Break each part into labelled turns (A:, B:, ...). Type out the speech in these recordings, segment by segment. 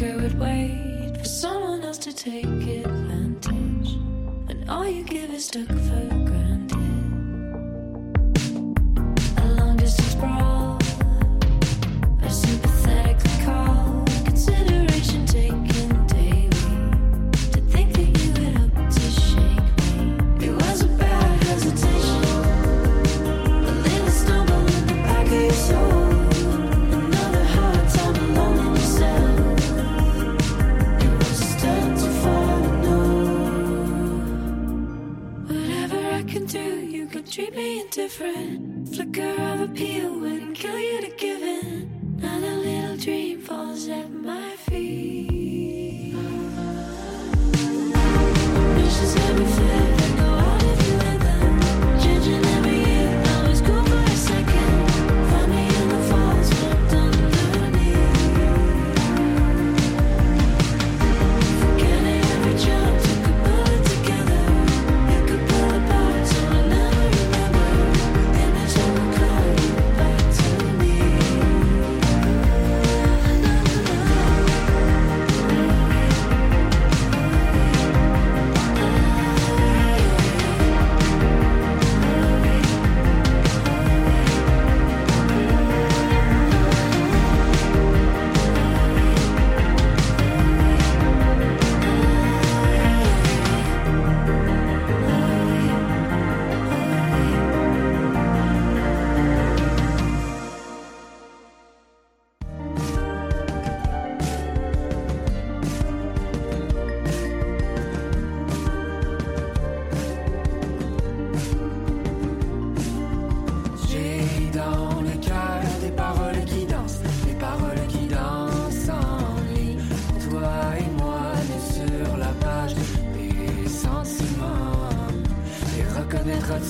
A: Would wait for someone else to take advantage. and all you give is took
B: for granted.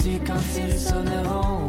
B: Voici quand ils sonneront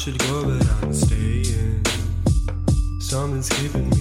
C: should go, but I'm staying. Something's keeping me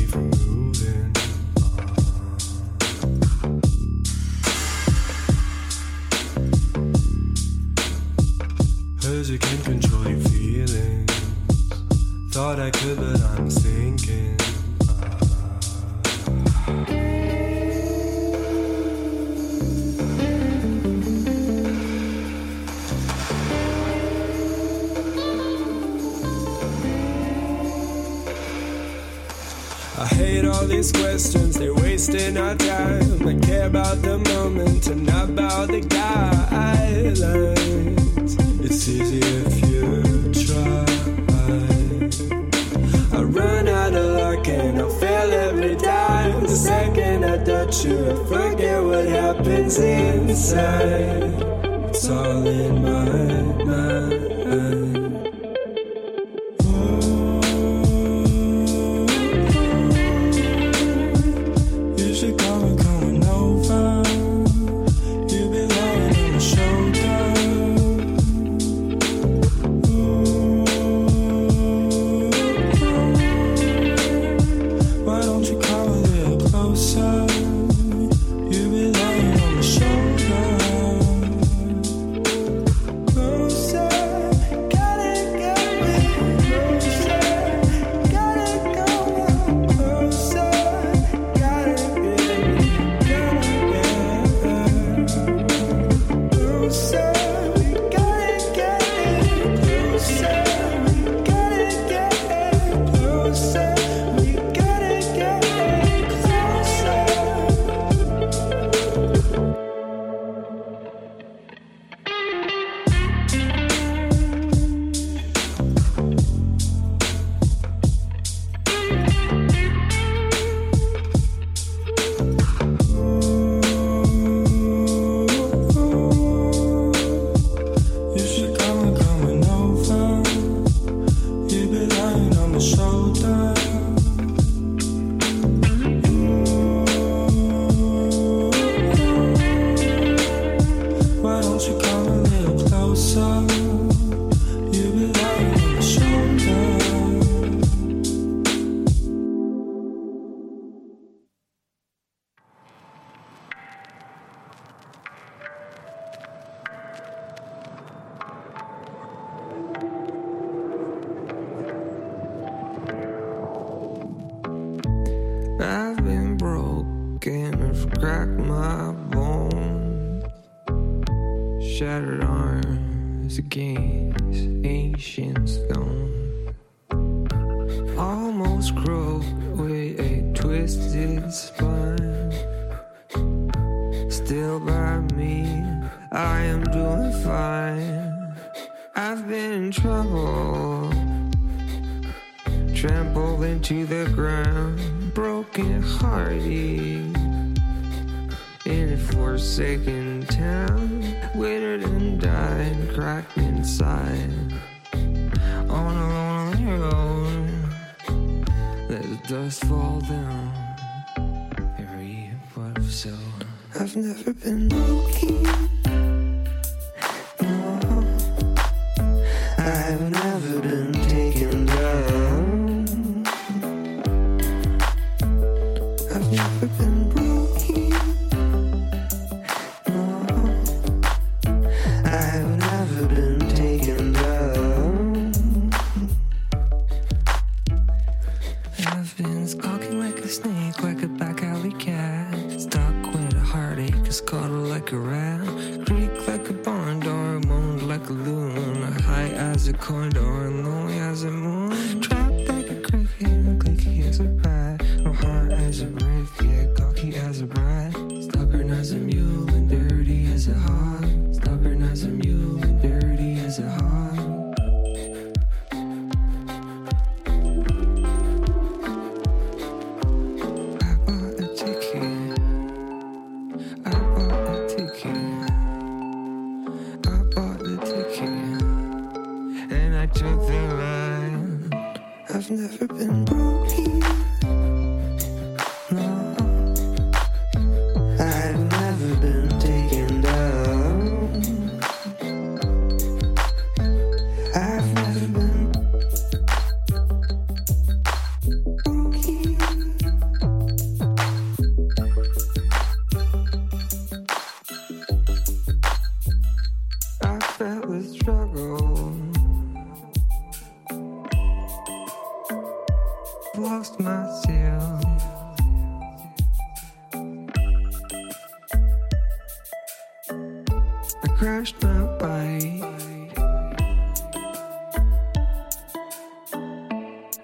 C: looking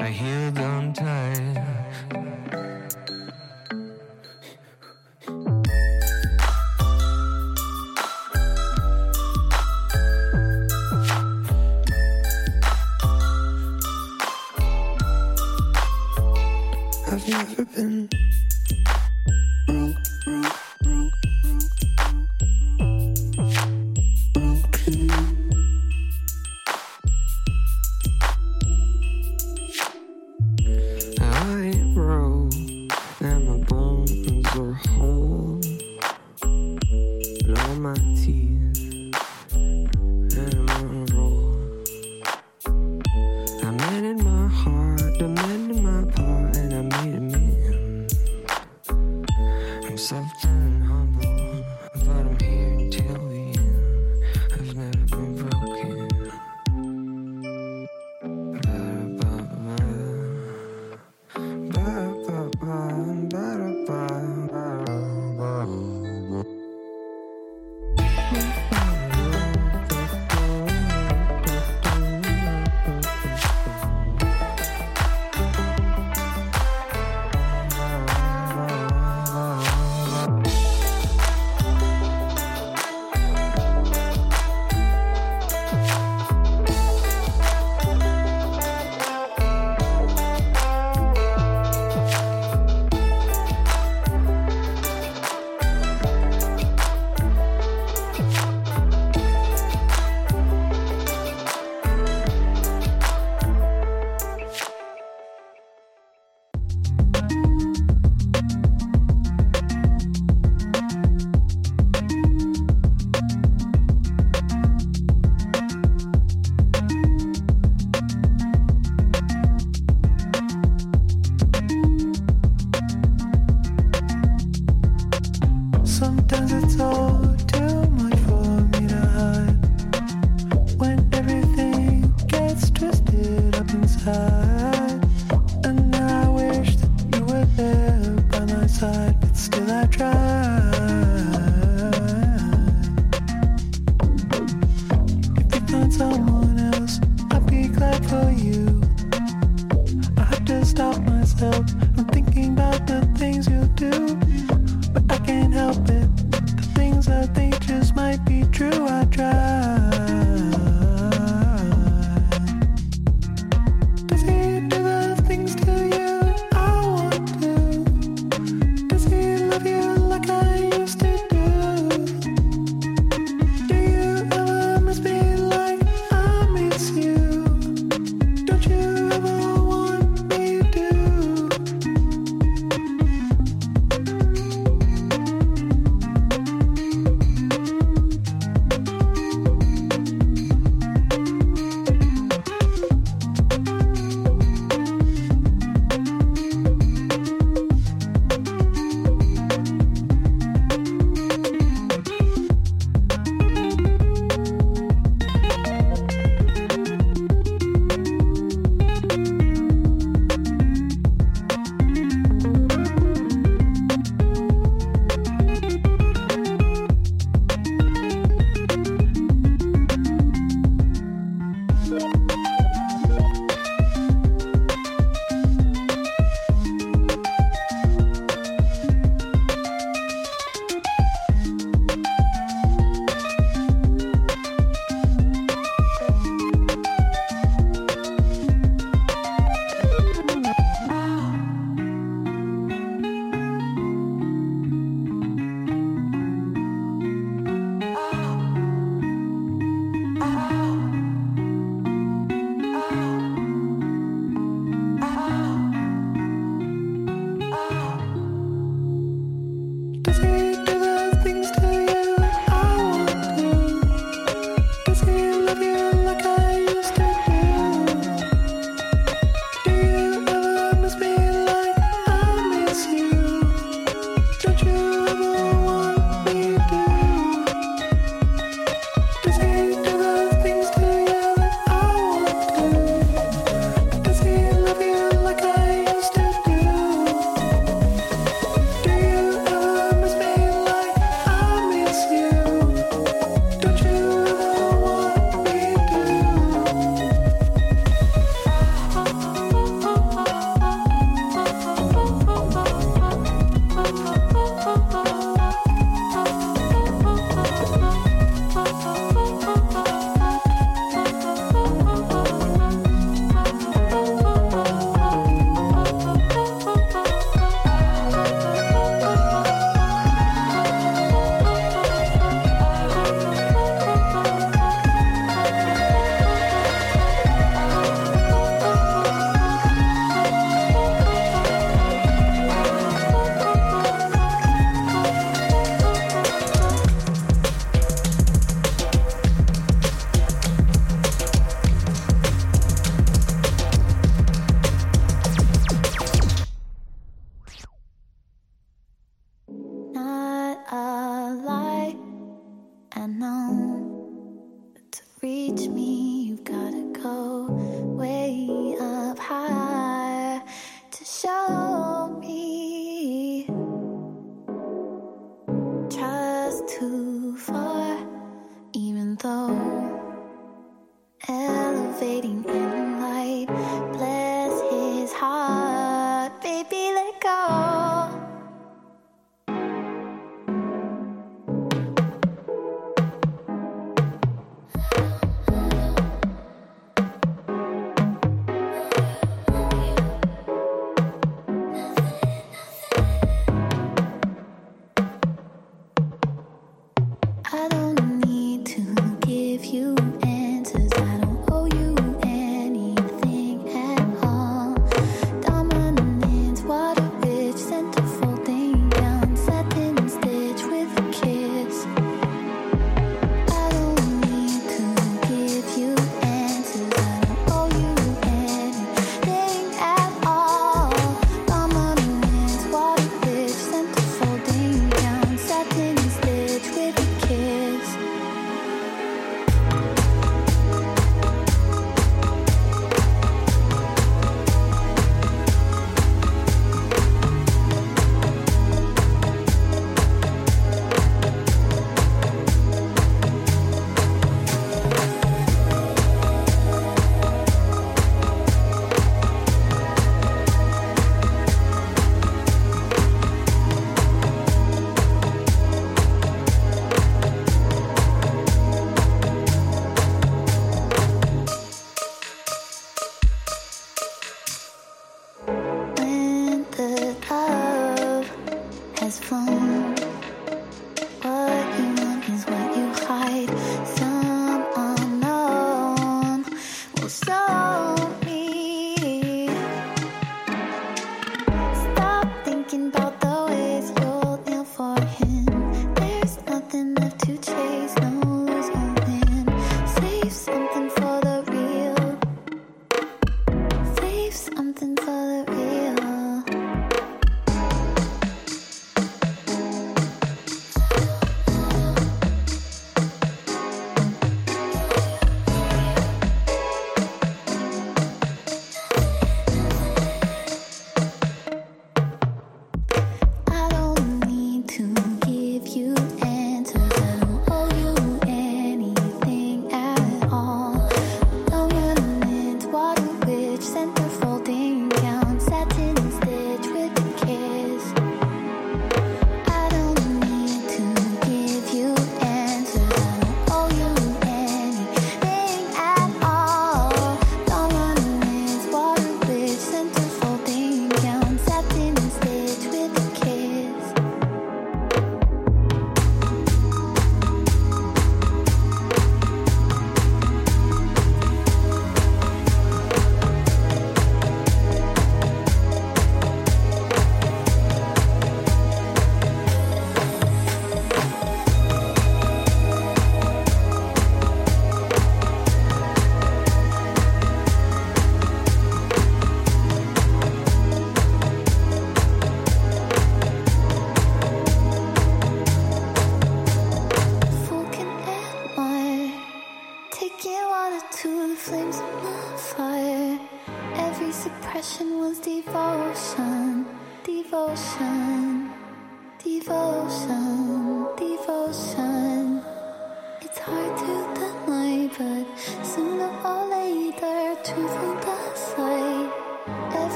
C: I
D: healed on